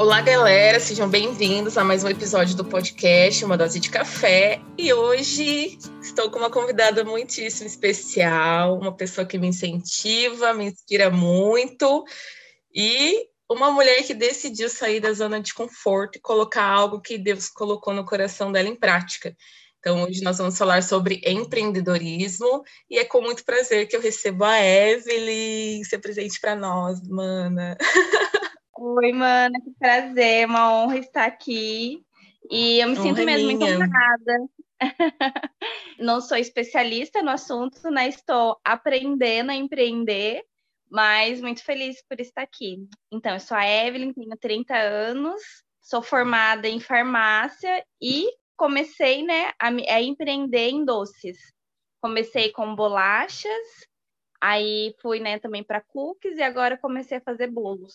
Olá, galera, sejam bem-vindos a mais um episódio do podcast Uma Dose de Café. E hoje estou com uma convidada muitíssimo especial, uma pessoa que me incentiva, me inspira muito e uma mulher que decidiu sair da zona de conforto e colocar algo que Deus colocou no coração dela em prática. Então, hoje nós vamos falar sobre empreendedorismo e é com muito prazer que eu recebo a Evelyn ser presente para nós, mana. Oi, mana, que prazer, uma honra estar aqui. E eu me honra sinto mesmo muito honrada. Não sou especialista no assunto, né? Estou aprendendo a empreender, mas muito feliz por estar aqui. Então, eu sou a Evelyn, tenho 30 anos, sou formada em farmácia e comecei, né, a, a empreender em doces. Comecei com bolachas, aí fui, né, também para cookies e agora comecei a fazer bolos.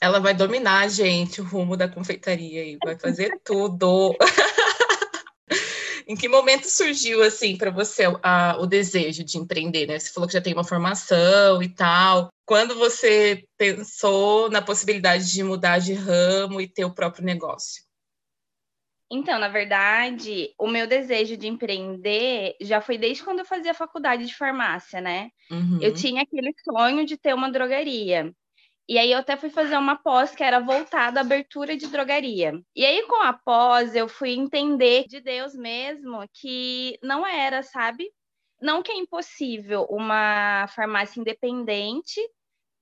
Ela vai dominar, gente, o rumo da confeitaria e vai fazer tudo. em que momento surgiu assim para você a, o desejo de empreender, né? Você falou que já tem uma formação e tal. Quando você pensou na possibilidade de mudar de ramo e ter o próprio negócio? Então, na verdade, o meu desejo de empreender já foi desde quando eu fazia faculdade de farmácia, né? Uhum. Eu tinha aquele sonho de ter uma drogaria. E aí eu até fui fazer uma pós que era voltada à abertura de drogaria. E aí com a pós eu fui entender de Deus mesmo que não era, sabe? Não que é impossível uma farmácia independente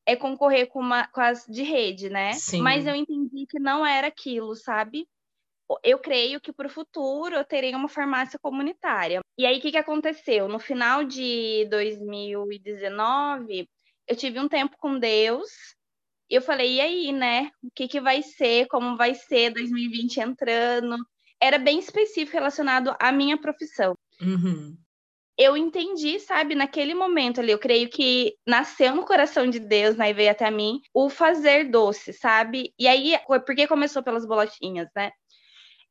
é concorrer com, uma, com as de rede, né? Sim. Mas eu entendi que não era aquilo, sabe? Eu creio que para o futuro eu terei uma farmácia comunitária. E aí, o que, que aconteceu? No final de 2019, eu tive um tempo com Deus. E eu falei, e aí, né? O que, que vai ser? Como vai ser 2020 entrando? Era bem específico relacionado à minha profissão. Uhum. Eu entendi, sabe, naquele momento ali, eu creio que nasceu no coração de Deus, né, e veio até mim, o fazer doce, sabe? E aí, porque começou pelas bolachinhas, né?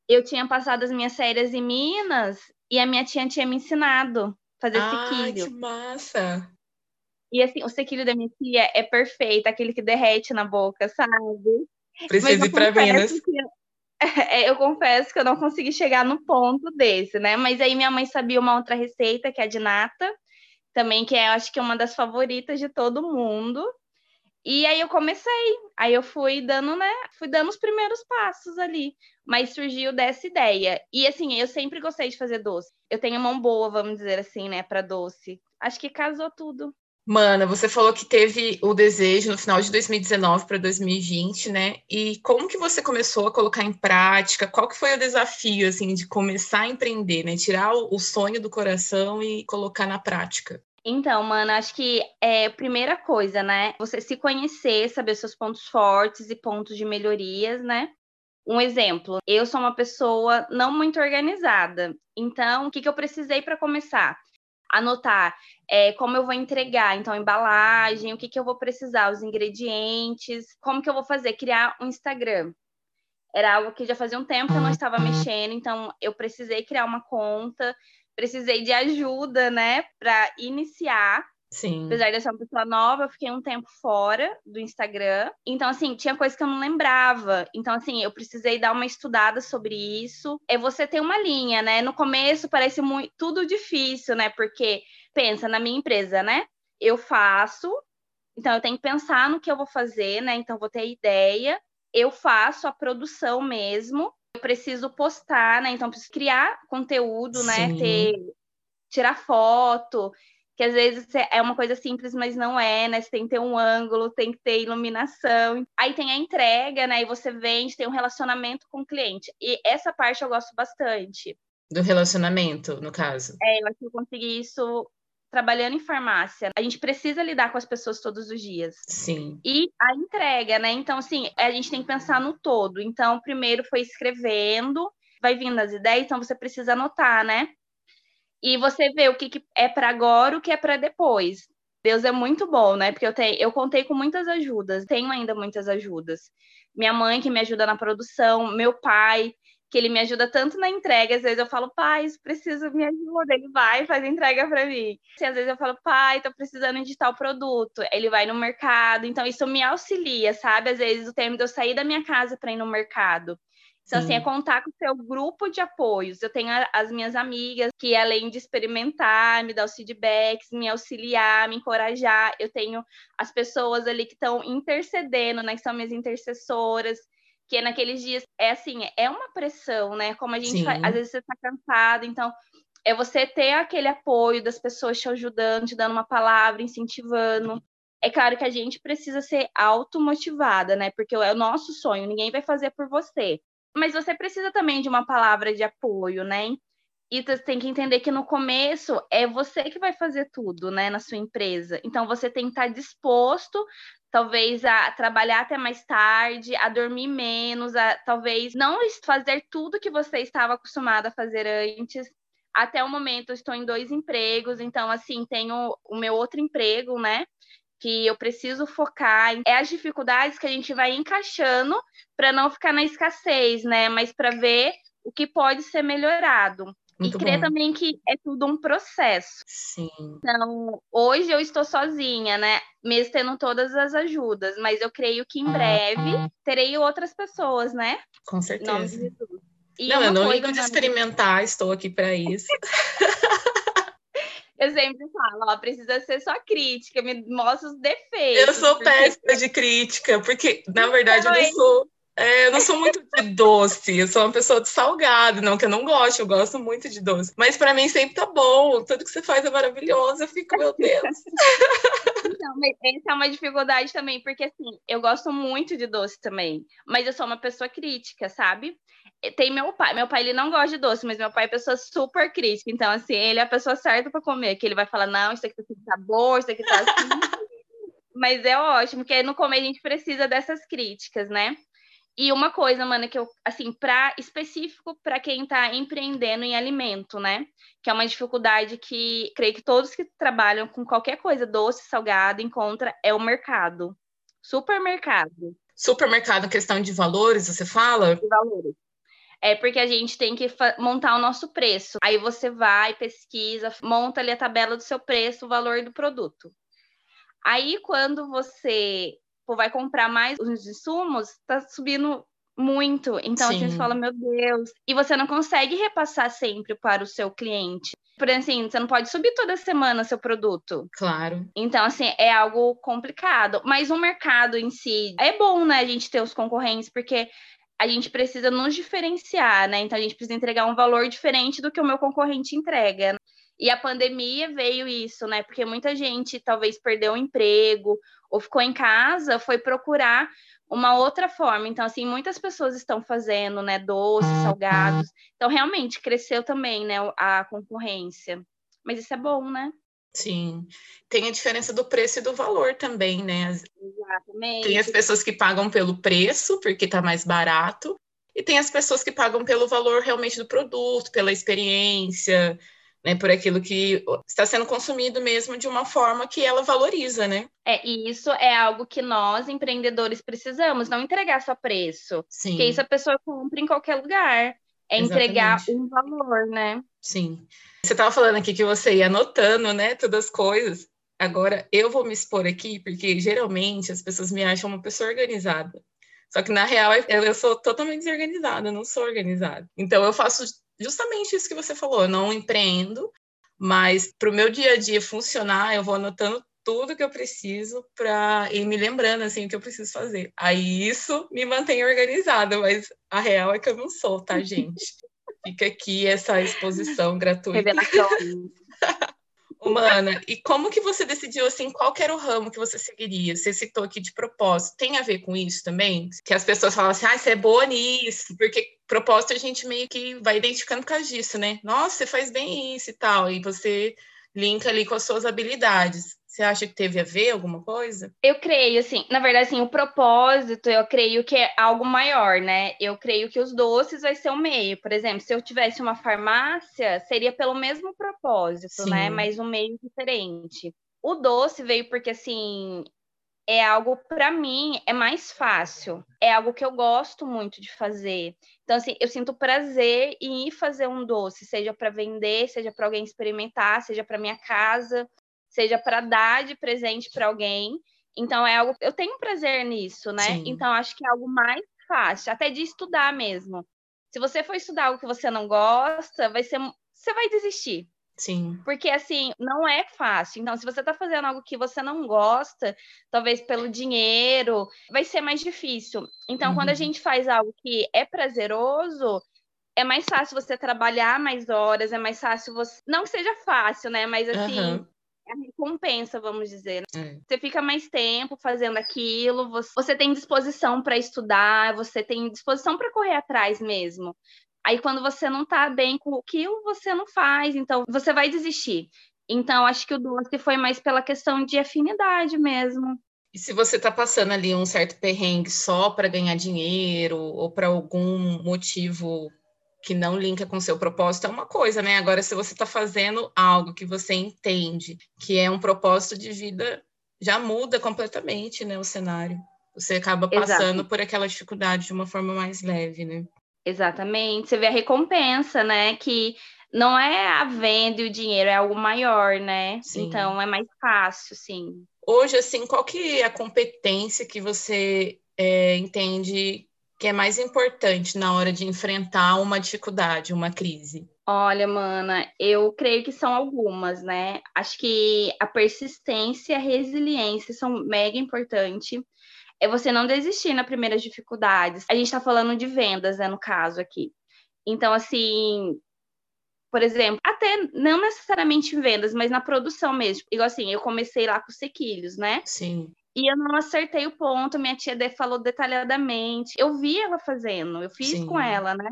Eu tinha passado as minhas férias em Minas e a minha tia tinha me ensinado a fazer Ai, sequilho. que massa! E assim, o sequilho da minha tia é perfeito, aquele que derrete na boca, sabe? Preciso ir para Minas. Que, é, eu confesso que eu não consegui chegar no ponto desse, né? Mas aí minha mãe sabia uma outra receita, que é a de nata, também, que é, acho que é uma das favoritas de todo mundo. E aí eu comecei, aí eu fui dando, né? Fui dando os primeiros passos ali, mas surgiu dessa ideia. E assim, eu sempre gostei de fazer doce. Eu tenho mão boa, vamos dizer assim, né, para doce. Acho que casou tudo. Mana, você falou que teve o desejo no final de 2019 para 2020, né? E como que você começou a colocar em prática? Qual que foi o desafio assim de começar a empreender, né? Tirar o sonho do coração e colocar na prática? Então, mano, acho que é primeira coisa, né? Você se conhecer, saber seus pontos fortes e pontos de melhorias, né? Um exemplo, eu sou uma pessoa não muito organizada. Então, o que, que eu precisei para começar? Anotar é, como eu vou entregar, então, embalagem, o que, que eu vou precisar, os ingredientes, como que eu vou fazer, criar um Instagram. Era algo que já fazia um tempo que eu não estava mexendo, então eu precisei criar uma conta, precisei de ajuda, né, para iniciar. Sim. Apesar de eu ser uma pessoa nova, eu fiquei um tempo fora do Instagram. Então, assim, tinha coisa que eu não lembrava. Então, assim, eu precisei dar uma estudada sobre isso. É você ter uma linha, né? No começo parece muito tudo difícil, né? Porque pensa na minha empresa, né? Eu faço, então eu tenho que pensar no que eu vou fazer, né? Então vou ter ideia, eu faço a produção mesmo eu preciso postar, né? Então, preciso criar conteúdo, né? Sim. Ter, tirar foto, que às vezes é uma coisa simples, mas não é, né? Você tem que ter um ângulo, tem que ter iluminação. Aí tem a entrega, né? E você vende, tem um relacionamento com o cliente. E essa parte eu gosto bastante. Do relacionamento, no caso. É, eu acho que eu consegui isso trabalhando em farmácia, a gente precisa lidar com as pessoas todos os dias. Sim. E a entrega, né? Então, assim, a gente tem que pensar no todo. Então, primeiro foi escrevendo, vai vindo as ideias, então você precisa anotar, né? E você vê o que, que é para agora, o que é para depois. Deus é muito bom, né? Porque eu, tenho, eu contei com muitas ajudas, tenho ainda muitas ajudas. Minha mãe, que me ajuda na produção, meu pai, que ele me ajuda tanto na entrega, às vezes eu falo, pai, preciso me ajuda, ele vai e faz entrega para mim. E às vezes eu falo, pai, tô precisando de tal produto, ele vai no mercado, então isso me auxilia, sabe? Às vezes o tempo de eu sair da minha casa para ir no mercado. Então, Sim. assim, é contar com o seu grupo de apoios. Eu tenho as minhas amigas que, além de experimentar, me dar os feedbacks, me auxiliar, me encorajar, eu tenho as pessoas ali que estão intercedendo, né? Que são minhas intercessoras, que naqueles dias é assim, é uma pressão, né? Como a gente faz, às vezes você está cansado, então é você ter aquele apoio das pessoas te ajudando, te dando uma palavra, incentivando. É claro que a gente precisa ser automotivada, né? Porque é o nosso sonho, ninguém vai fazer por você. Mas você precisa também de uma palavra de apoio, né? E você tem que entender que no começo é você que vai fazer tudo, né, na sua empresa. Então você tem que estar disposto, talvez, a trabalhar até mais tarde, a dormir menos, a talvez não fazer tudo que você estava acostumado a fazer antes. Até o momento eu estou em dois empregos, então assim, tenho o meu outro emprego, né? que eu preciso focar é as dificuldades que a gente vai encaixando para não ficar na escassez, né? Mas para ver o que pode ser melhorado. Muito e crer bom. também que é tudo um processo. Sim. Então, hoje eu estou sozinha, né? Mesmo tendo todas as ajudas, mas eu creio que em breve terei outras pessoas, né? Com certeza. E não, eu não ligo de experimentar, estou aqui para isso. Eu sempre falo, ó, precisa ser só crítica, me mostra os defeitos. Eu sou porque... péssima de crítica, porque, na verdade, eu não sou. É, eu não sou muito de doce, eu sou uma pessoa de salgado, não que eu não gosto, eu gosto muito de doce. Mas para mim sempre tá bom, tudo que você faz é maravilhoso, eu fico, meu Deus. Então, mas essa é uma dificuldade também, porque assim, eu gosto muito de doce também, mas eu sou uma pessoa crítica, sabe? tem meu pai. Meu pai ele não gosta de doce, mas meu pai é pessoa super crítica. Então, assim, ele é a pessoa certa para comer. Que ele vai falar, não, isso aqui tá sem sabor, isso aqui tá assim. mas é ótimo, porque no comer a gente precisa dessas críticas, né? E uma coisa, mano, que eu, assim, para específico para quem está empreendendo em alimento, né? Que é uma dificuldade que creio que todos que trabalham com qualquer coisa doce, salgado, encontra é o mercado. Supermercado. Supermercado, questão de valores, você fala? De valores é porque a gente tem que montar o nosso preço. Aí você vai, pesquisa, monta ali a tabela do seu preço, o valor do produto. Aí quando você vai comprar mais os insumos, tá subindo muito. Então Sim. a gente fala, meu Deus. E você não consegue repassar sempre para o seu cliente. Por assim, você não pode subir toda semana seu produto. Claro. Então, assim, é algo complicado. Mas o mercado em si é bom, né, a gente ter os concorrentes, porque a gente precisa nos diferenciar, né? Então a gente precisa entregar um valor diferente do que o meu concorrente entrega. E a pandemia veio isso, né? Porque muita gente talvez perdeu o emprego ou ficou em casa, foi procurar uma outra forma. Então, assim, muitas pessoas estão fazendo, né, doces, salgados. Então, realmente cresceu também, né, a concorrência. Mas isso é bom, né? Sim. Tem a diferença do preço e do valor também, né? Exatamente. Tem as pessoas que pagam pelo preço, porque está mais barato, e tem as pessoas que pagam pelo valor realmente do produto, pela experiência, né, por aquilo que está sendo consumido mesmo de uma forma que ela valoriza, né? É, e isso é algo que nós, empreendedores, precisamos, não entregar só preço. Sim. Porque isso a pessoa compra em qualquer lugar. É Exatamente. entregar um valor, né? Sim. Você estava falando aqui que você ia anotando, né, todas as coisas. Agora, eu vou me expor aqui, porque geralmente as pessoas me acham uma pessoa organizada. Só que, na real, eu sou totalmente desorganizada, eu não sou organizada. Então, eu faço justamente isso que você falou, eu não empreendo, mas para o meu dia a dia funcionar, eu vou anotando tudo que eu preciso para ir me lembrando assim o que eu preciso fazer. Aí isso me mantém organizada, mas a real é que eu não sou, tá, gente? Fica aqui essa exposição gratuita. Revelação. Humana, e como que você decidiu assim, qual era o ramo que você seguiria? Você citou aqui de propósito, tem a ver com isso também? Que as pessoas falam assim, ah, você é boa nisso, porque propósito a gente meio que vai identificando por causa disso, né? Nossa, você faz bem isso e tal, e você linka ali com as suas habilidades. Você acha que teve a ver alguma coisa? Eu creio, assim, na verdade, assim, o propósito, eu creio que é algo maior, né? Eu creio que os doces vai ser o meio. Por exemplo, se eu tivesse uma farmácia, seria pelo mesmo propósito, né? Sim. né? Mas um meio diferente. O doce veio porque, assim, é algo para mim é mais fácil, é algo que eu gosto muito de fazer. Então assim, eu sinto prazer em ir fazer um doce, seja para vender, seja para alguém experimentar, seja para minha casa, seja para dar de presente para alguém. Então é algo eu tenho prazer nisso, né? Sim. Então acho que é algo mais fácil, até de estudar mesmo. Se você for estudar algo que você não gosta, vai ser você vai desistir. Sim. Porque, assim, não é fácil. Então, se você está fazendo algo que você não gosta, talvez pelo dinheiro, vai ser mais difícil. Então, uhum. quando a uhum. gente faz algo que é prazeroso, é mais fácil você trabalhar mais horas, é mais fácil você. Não que seja fácil, né? Mas, assim. Uhum. É a recompensa, vamos dizer. Né? É. Você fica mais tempo fazendo aquilo, você, você tem disposição para estudar, você tem disposição para correr atrás mesmo. Aí quando você não tá bem com aquilo, você não faz, então você vai desistir. Então acho que o doce foi mais pela questão de afinidade mesmo. E se você está passando ali um certo perrengue só para ganhar dinheiro ou para algum motivo que não linka com seu propósito, é uma coisa, né? Agora, se você está fazendo algo que você entende que é um propósito de vida, já muda completamente né, o cenário. Você acaba passando Exato. por aquela dificuldade de uma forma mais leve, né? Exatamente. Você vê a recompensa, né? Que não é a venda e o dinheiro, é algo maior, né? Sim. Então é mais fácil, sim. Hoje, assim, qual que é a competência que você é, entende que é mais importante na hora de enfrentar uma dificuldade, uma crise? Olha, mana, eu creio que são algumas, né? Acho que a persistência e a resiliência são mega importantes é você não desistir nas primeiras dificuldades. A gente está falando de vendas, né, no caso aqui. Então, assim, por exemplo, até não necessariamente em vendas, mas na produção mesmo. Igual assim, eu comecei lá com sequilhos, né? Sim. E eu não acertei o ponto, minha tia falou detalhadamente. Eu vi ela fazendo, eu fiz Sim. com ela, né?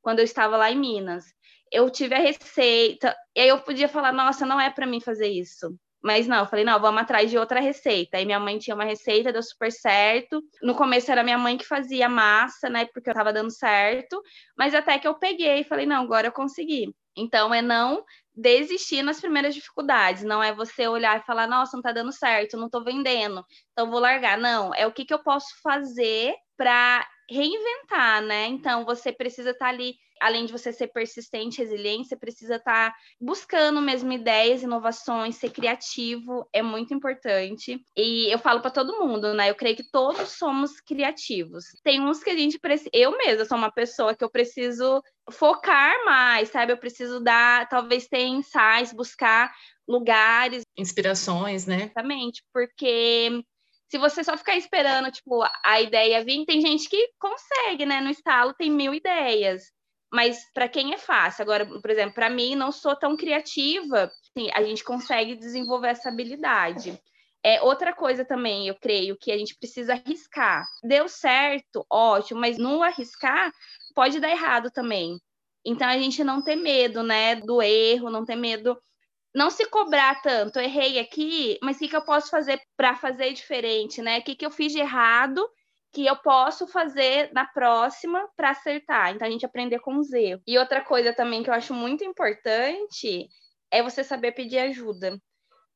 Quando eu estava lá em Minas. Eu tive a receita, e aí eu podia falar, nossa, não é para mim fazer isso. Mas não, eu falei, não, vamos atrás de outra receita. Aí minha mãe tinha uma receita, deu super certo. No começo era minha mãe que fazia massa, né? Porque eu tava dando certo. Mas até que eu peguei e falei, não, agora eu consegui. Então é não desistir nas primeiras dificuldades. Não é você olhar e falar, nossa, não tá dando certo, não tô vendendo, então vou largar. Não, é o que, que eu posso fazer para reinventar, né? Então você precisa estar tá ali além de você ser persistente, resiliente, você precisa estar tá buscando mesmo ideias, inovações, ser criativo é muito importante. E eu falo para todo mundo, né? Eu creio que todos somos criativos. Tem uns que a gente precisa. Eu mesma sou uma pessoa que eu preciso focar mais, sabe? Eu preciso dar, talvez ter insights, buscar lugares, inspirações, né? Exatamente, porque se você só ficar esperando, tipo, a ideia vir, tem gente que consegue, né? No estalo tem mil ideias mas para quem é fácil. Agora, por exemplo, para mim, não sou tão criativa, assim, a gente consegue desenvolver essa habilidade. É outra coisa também, eu creio que a gente precisa arriscar. Deu certo, ótimo, mas no arriscar pode dar errado também. Então a gente não ter medo, né, do erro, não ter medo, não se cobrar tanto. Errei aqui, mas o que, que eu posso fazer para fazer diferente, né? O que, que eu fiz de errado que eu posso fazer na próxima para acertar. Então a gente aprender com os erros. E outra coisa também que eu acho muito importante é você saber pedir ajuda.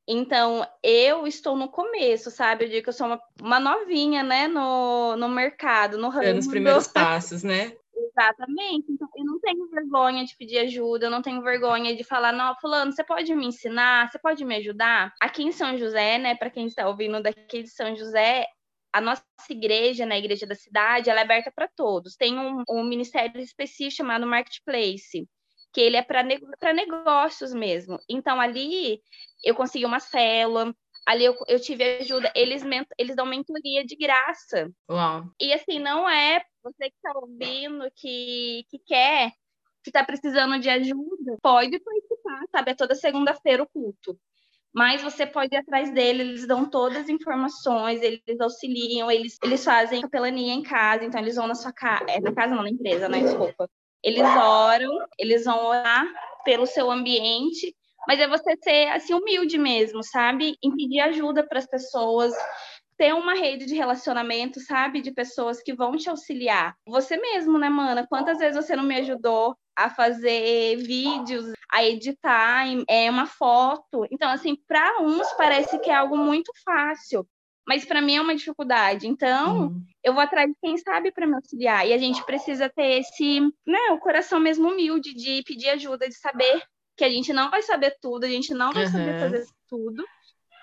Então, eu estou no começo, sabe? Eu digo que eu sou uma, uma novinha, né, no, no mercado, no ramo. É nos primeiros passos, né? Exatamente. Então, eu não tenho vergonha de pedir ajuda, eu não tenho vergonha de falar, não, fulano, você pode me ensinar? Você pode me ajudar? Aqui em São José, né, para quem está ouvindo daqui de São José, a nossa igreja, na né, igreja da cidade, ela é aberta para todos. Tem um, um, ministério específico chamado Marketplace, que ele é para ne negócios mesmo. Então, ali eu consegui uma célula, ali eu, eu tive ajuda, eles, eles dão mentoria de graça. Uau. E assim, não é você que está ouvindo, que, que quer, que está precisando de ajuda, pode participar, sabe? É toda segunda-feira o culto mas você pode ir atrás dele, eles dão todas as informações, eles auxiliam, eles, eles fazem capelania em casa, então eles vão na sua casa, é, na casa não, na empresa, né, desculpa. Eles oram, eles vão orar pelo seu ambiente, mas é você ser, assim, humilde mesmo, sabe? E pedir ajuda para as pessoas, ter uma rede de relacionamento, sabe? De pessoas que vão te auxiliar. Você mesmo, né, mana? Quantas vezes você não me ajudou a fazer vídeos, a editar é uma foto. Então, assim, para uns parece que é algo muito fácil, mas para mim é uma dificuldade. Então, uhum. eu vou atrás de quem sabe para me auxiliar. E a gente precisa ter esse, né, o coração mesmo humilde de pedir ajuda, de saber que a gente não vai saber tudo, a gente não vai uhum. saber fazer tudo.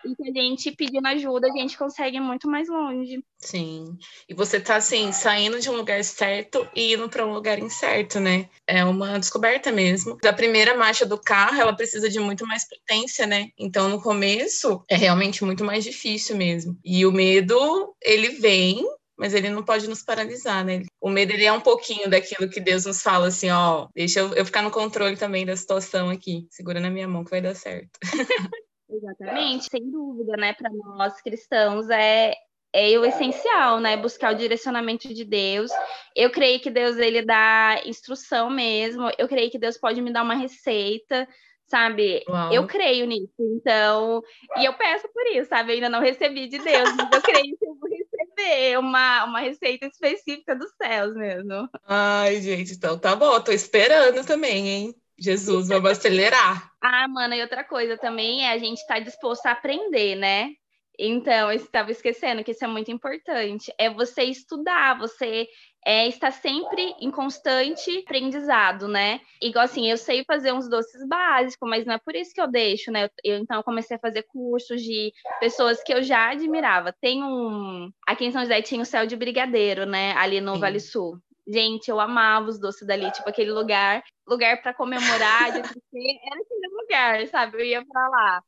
E que a gente pedindo ajuda, a gente consegue muito mais longe. Sim. E você tá assim, saindo de um lugar certo e indo para um lugar incerto, né? É uma descoberta mesmo. Da primeira marcha do carro, ela precisa de muito mais potência, né? Então, no começo, é realmente muito mais difícil mesmo. E o medo, ele vem mas ele não pode nos paralisar, né? O medo ele é um pouquinho daquilo que Deus nos fala assim, ó, deixa eu, eu ficar no controle também da situação aqui, segura na minha mão que vai dar certo. Exatamente, sem dúvida, né? Para nós cristãos é é o essencial, né? Buscar o direcionamento de Deus. Eu creio que Deus ele dá instrução mesmo. Eu creio que Deus pode me dar uma receita, sabe? Uau. Eu creio nisso. Então, e eu peço por isso, sabe? Eu ainda não recebi de Deus, mas eu creio que eu vou receber uma, uma receita específica dos céus mesmo. Ai, gente, então tá bom. Tô esperando também, hein? Jesus, vamos acelerar. Ah, mana, e outra coisa também é a gente estar tá disposto a aprender, né? Então, eu estava esquecendo que isso é muito importante. É você estudar, você é, estar sempre em constante aprendizado, né? Igual assim, eu sei fazer uns doces básicos, mas não é por isso que eu deixo, né? Eu, então, eu comecei a fazer cursos de pessoas que eu já admirava. Tem um. Aqui em São José tinha o Céu de Brigadeiro, né? Ali no Sim. Vale Sul. Gente, eu amava os doces dali, tipo aquele lugar, lugar para comemorar, de era aquele lugar, sabe? Eu ia para lá.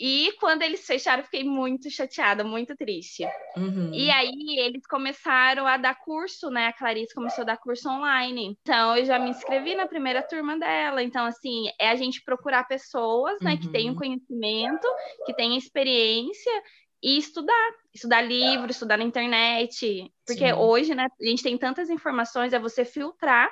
E quando eles fecharam, eu fiquei muito chateada, muito triste. Uhum. E aí eles começaram a dar curso, né? A Clarice começou a dar curso online. Então eu já me inscrevi na primeira turma dela. Então, assim, é a gente procurar pessoas, né, uhum. que tenham conhecimento, que tenham experiência e estudar, estudar livro, estudar na internet, porque Sim. hoje, né, a gente tem tantas informações, é você filtrar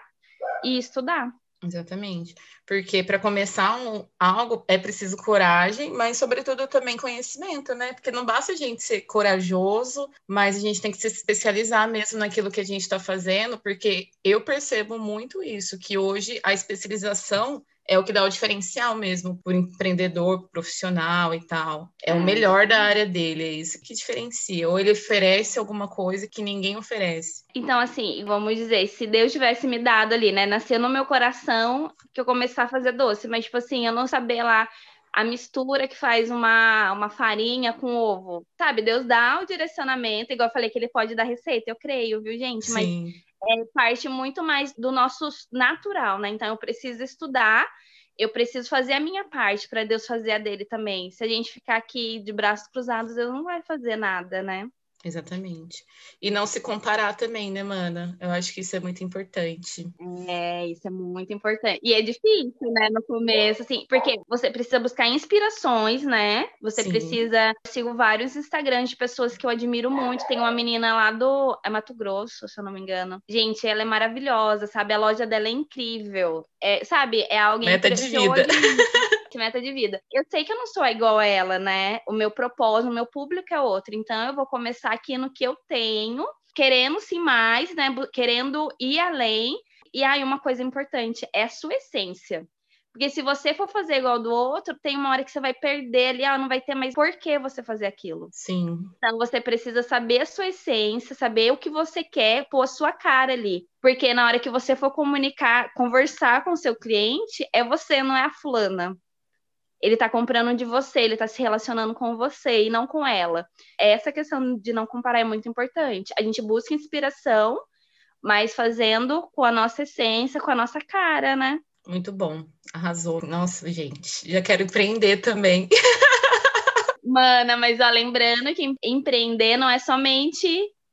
e estudar. Exatamente. Porque para começar um, algo é preciso coragem, mas sobretudo também conhecimento, né? Porque não basta a gente ser corajoso, mas a gente tem que se especializar mesmo naquilo que a gente está fazendo, porque eu percebo muito isso, que hoje a especialização é o que dá o diferencial mesmo por empreendedor profissional e tal. É o é. melhor da área dele, é isso que diferencia. Ou ele oferece alguma coisa que ninguém oferece. Então, assim, vamos dizer, se Deus tivesse me dado ali, né, nasceu no meu coração que eu começar a fazer doce, mas, tipo assim, eu não saber lá a mistura que faz uma, uma farinha com ovo, sabe? Deus dá o direcionamento, igual eu falei que ele pode dar receita, eu creio, viu, gente? Mas Sim é parte muito mais do nosso natural, né? Então eu preciso estudar, eu preciso fazer a minha parte para Deus fazer a dele também. Se a gente ficar aqui de braços cruzados, Deus não vai fazer nada, né? Exatamente. E não se comparar também, né, mana? Eu acho que isso é muito importante. É, isso é muito importante. E é difícil, né, no começo, assim, porque você precisa buscar inspirações, né? Você Sim. precisa. Eu sigo vários Instagrams de pessoas que eu admiro muito. Tem uma menina lá do. É Mato Grosso, se eu não me engano. Gente, ela é maravilhosa, sabe? A loja dela é incrível. É, sabe? É alguém Meta de vida. que meta de vida. Eu sei que eu não sou igual a ela, né? O meu propósito, o meu público é outro. Então eu vou começar aqui no que eu tenho, querendo sim mais, né? Querendo ir além. E aí, uma coisa importante é a sua essência. Porque se você for fazer igual do outro, tem uma hora que você vai perder ali, ela não vai ter mais por que você fazer aquilo. Sim. Então você precisa saber a sua essência, saber o que você quer, pôr a sua cara ali. Porque na hora que você for comunicar, conversar com o seu cliente, é você, não é a fulana ele está comprando de você, ele está se relacionando com você e não com ela. Essa questão de não comparar é muito importante. A gente busca inspiração, mas fazendo com a nossa essência, com a nossa cara, né? Muito bom, arrasou. Nossa, gente, já quero empreender também. Mana, mas ó, lembrando que empreender não é somente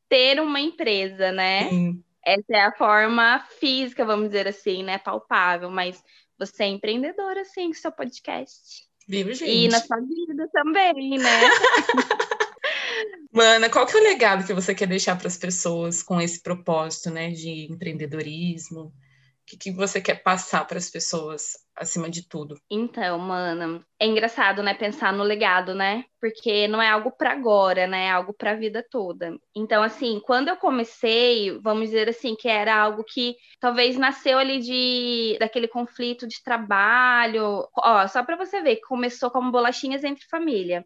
ter uma empresa, né? Sim. Essa é a forma física, vamos dizer assim, né? Palpável, mas você é empreendedora, sim, com seu podcast. Viu, gente? E na sua vida também, né? Mana, qual que é o legado que você quer deixar para as pessoas com esse propósito, né, de empreendedorismo? que, que você quer passar para as pessoas acima de tudo? Então, mana, é engraçado, né, pensar no legado, né? Porque não é algo para agora, né? É algo para a vida toda. Então, assim, quando eu comecei, vamos dizer assim, que era algo que talvez nasceu ali de daquele conflito de trabalho. Ó, só para você ver, começou como bolachinhas entre família.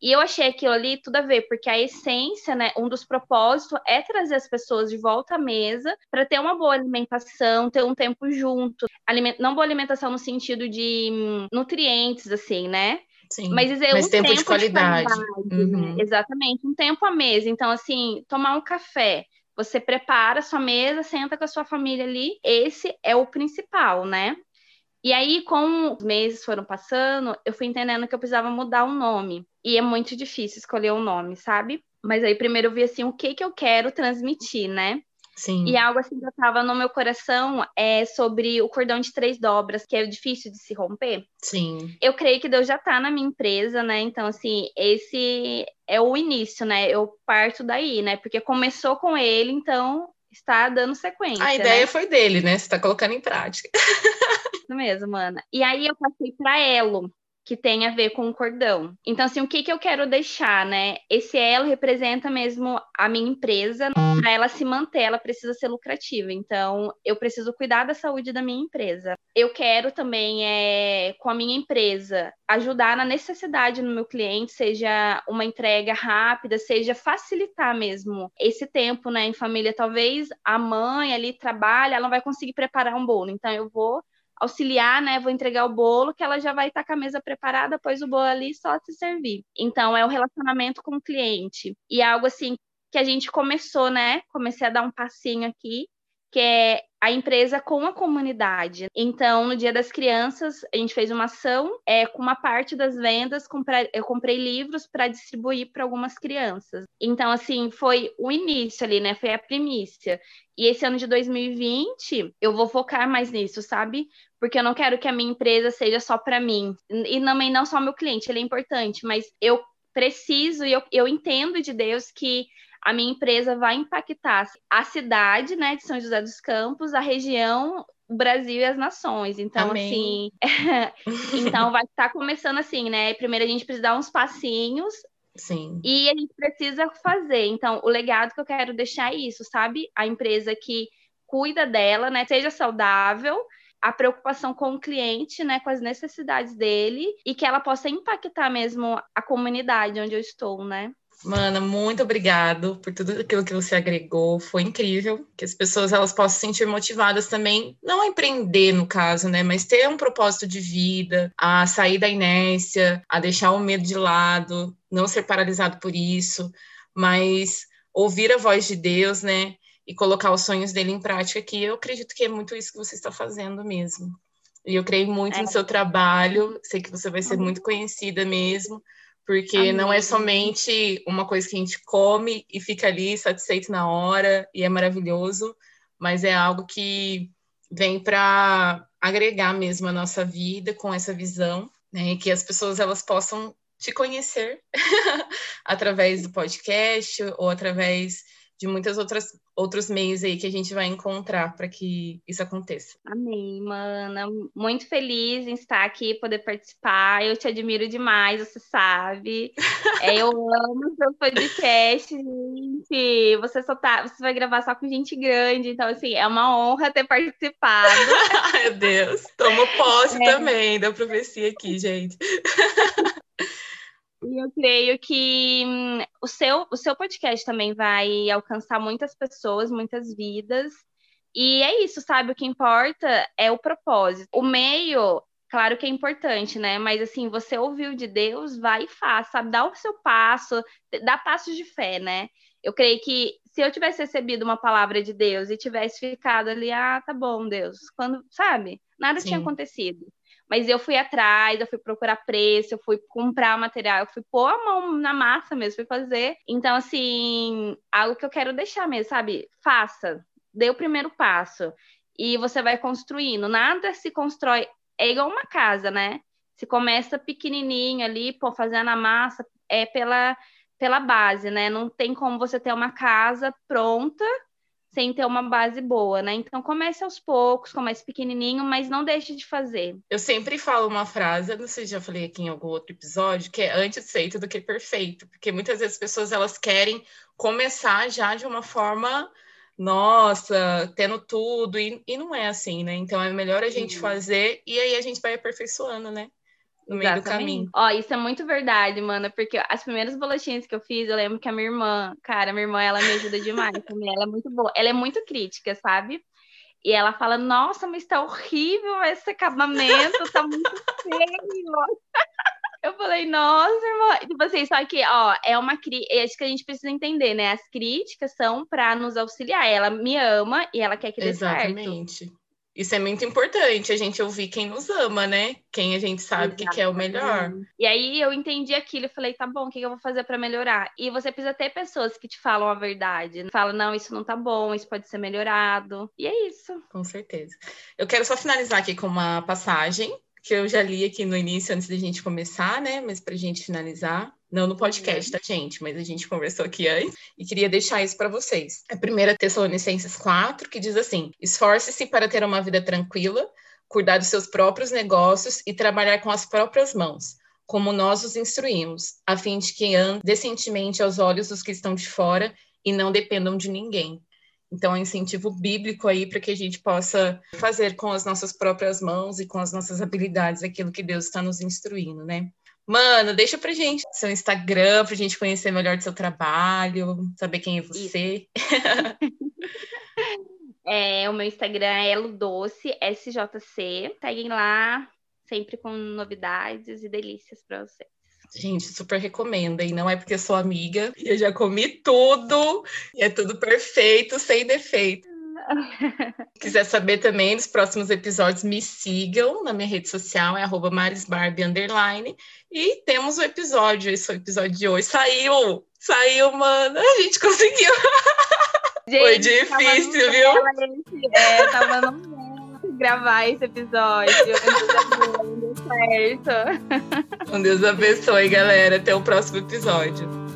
E eu achei aquilo ali tudo a ver, porque a essência, né, um dos propósitos é trazer as pessoas de volta à mesa para ter uma boa alimentação, ter um tempo junto. Aliment não boa alimentação no sentido de hum, nutrientes, assim, né? Sim, mas, dizer, mas um tempo, tempo de qualidade. De qualidade uhum. Exatamente, um tempo à mesa. Então, assim, tomar um café, você prepara a sua mesa, senta com a sua família ali. Esse é o principal, né? E aí, com os meses foram passando, eu fui entendendo que eu precisava mudar o nome. E é muito difícil escolher um nome, sabe? Mas aí primeiro eu vi assim, o que que eu quero transmitir, né? Sim. E algo assim que estava no meu coração é sobre o cordão de três dobras, que é difícil de se romper. Sim. Eu creio que Deus já está na minha empresa, né? Então, assim, esse é o início, né? Eu parto daí, né? Porque começou com ele, então está dando sequência. A ideia né? foi dele, né? Você está colocando em prática. Isso mesmo, Ana. E aí eu passei para Elo, que tem a ver com o cordão. Então, assim, o que, que eu quero deixar, né? Esse elo representa mesmo a minha empresa. Para ela se manter, ela precisa ser lucrativa. Então, eu preciso cuidar da saúde da minha empresa. Eu quero também, é, com a minha empresa, ajudar na necessidade no meu cliente, seja uma entrega rápida, seja facilitar mesmo esse tempo, né, em família. Talvez a mãe ali trabalha, ela não vai conseguir preparar um bolo. Então, eu vou auxiliar, né? Vou entregar o bolo, que ela já vai estar com a mesa preparada, pois o bolo ali só se servir. Então, é o relacionamento com o cliente. E é algo assim que a gente começou, né? Comecei a dar um passinho aqui, que é a empresa com a comunidade. Então, no Dia das Crianças, a gente fez uma ação é, com uma parte das vendas, eu comprei livros para distribuir para algumas crianças. Então, assim, foi o início ali, né? Foi a primícia. E esse ano de 2020, eu vou focar mais nisso, sabe? Porque eu não quero que a minha empresa seja só para mim. E também não só meu cliente, ele é importante, mas eu preciso e eu, eu entendo de Deus que a minha empresa vai impactar a cidade, né, de São José dos Campos, a região, o Brasil e as nações. Então, Amém. assim, então vai estar começando assim, né? Primeiro a gente precisa dar uns passinhos. Sim. E a gente precisa fazer. Então, o legado que eu quero deixar é isso, sabe? A empresa que cuida dela, né? Seja saudável, a preocupação com o cliente, né, com as necessidades dele e que ela possa impactar mesmo a comunidade onde eu estou, né? Mana, muito obrigado por tudo aquilo que você agregou. Foi incrível que as pessoas elas possam se sentir motivadas também, não a empreender no caso, né, mas ter um propósito de vida, a sair da inércia, a deixar o medo de lado, não ser paralisado por isso, mas ouvir a voz de Deus, né, e colocar os sonhos dele em prática, que eu acredito que é muito isso que você está fazendo mesmo. E eu creio muito é. no seu trabalho, sei que você vai ser muito conhecida mesmo porque Amém. não é somente uma coisa que a gente come e fica ali satisfeito na hora e é maravilhoso, mas é algo que vem para agregar mesmo a nossa vida com essa visão, né? E que as pessoas elas possam te conhecer através do podcast ou através de muitas outras outros meios aí que a gente vai encontrar para que isso aconteça. Amém, mana. Muito feliz em estar aqui, poder participar. Eu te admiro demais, você sabe. É, eu amo seu podcast, gente. Você só tá, você vai gravar só com gente grande, então assim, é uma honra ter participado. Meu Deus, tomo posse é. também da profecia aqui, gente. E eu creio que hum, o, seu, o seu podcast também vai alcançar muitas pessoas, muitas vidas. E é isso, sabe? O que importa é o propósito. O meio, claro que é importante, né? Mas assim, você ouviu de Deus, vai e faz, sabe? Dá o seu passo, dá passos de fé, né? Eu creio que se eu tivesse recebido uma palavra de Deus e tivesse ficado ali, ah, tá bom, Deus, quando, sabe? Nada Sim. tinha acontecido. Mas eu fui atrás, eu fui procurar preço, eu fui comprar material, eu fui pôr a mão na massa mesmo, fui fazer. Então, assim, algo que eu quero deixar mesmo, sabe? Faça, dê o primeiro passo. E você vai construindo. Nada se constrói. É igual uma casa, né? Se começa pequenininho ali, pô, fazendo a massa, é pela, pela base, né? Não tem como você ter uma casa pronta sem ter uma base boa, né? Então comece aos poucos, comece pequenininho, mas não deixe de fazer. Eu sempre falo uma frase, não sei se já falei aqui em algum outro episódio, que é antes feito do que perfeito, porque muitas vezes as pessoas elas querem começar já de uma forma nossa, tendo tudo, e, e não é assim, né? Então é melhor a gente fazer e aí a gente vai aperfeiçoando, né? No meio Exatamente. do caminho. Ó, isso é muito verdade, mano, porque as primeiras bolachinhas que eu fiz, eu lembro que a minha irmã, cara, minha irmã, ela me ajuda demais também, ela é muito boa, ela é muito crítica, sabe? E ela fala, nossa, mas tá horrível esse acabamento, tá muito feio. Eu falei, nossa, irmã. Tipo assim, só que, ó, é uma crítica. É isso que a gente precisa entender, né? As críticas são para nos auxiliar. Ela me ama e ela quer que dê Exatamente. certo. Isso é muito importante, a gente ouvir quem nos ama, né? Quem a gente sabe Exatamente. que quer o melhor. E aí eu entendi aquilo e falei, tá bom, o que eu vou fazer para melhorar? E você precisa ter pessoas que te falam a verdade. Fala, não, isso não tá bom, isso pode ser melhorado. E é isso. Com certeza. Eu quero só finalizar aqui com uma passagem que eu já li aqui no início, antes da gente começar, né? Mas para a gente finalizar. Não no podcast, tá, gente? Mas a gente conversou aqui antes e queria deixar isso para vocês. A primeira Tessalonicenses 4, que diz assim: Esforce-se para ter uma vida tranquila, cuidar dos seus próprios negócios e trabalhar com as próprias mãos, como nós os instruímos, a fim de que andem decentemente aos olhos dos que estão de fora e não dependam de ninguém. Então, é um incentivo bíblico aí para que a gente possa fazer com as nossas próprias mãos e com as nossas habilidades aquilo que Deus está nos instruindo, né? Mano, deixa pra gente seu Instagram, pra gente conhecer melhor do seu trabalho, saber quem é você. é, o meu Instagram é Elodoce, SJC. Seguem lá, sempre com novidades e delícias para vocês. Gente, super recomendo. E não é porque eu sou amiga e eu já comi tudo. E é tudo perfeito, sem defeito. Quiser saber também dos próximos episódios, me sigam na minha rede social, é marisbarbie, underline. E temos o episódio, esse foi o episódio de hoje. Saiu! Saiu, mano! A gente conseguiu! Gente, foi difícil, viu? É, tava no gravar esse episódio. Deu certo. Um Deus abençoe, galera. Até o próximo episódio.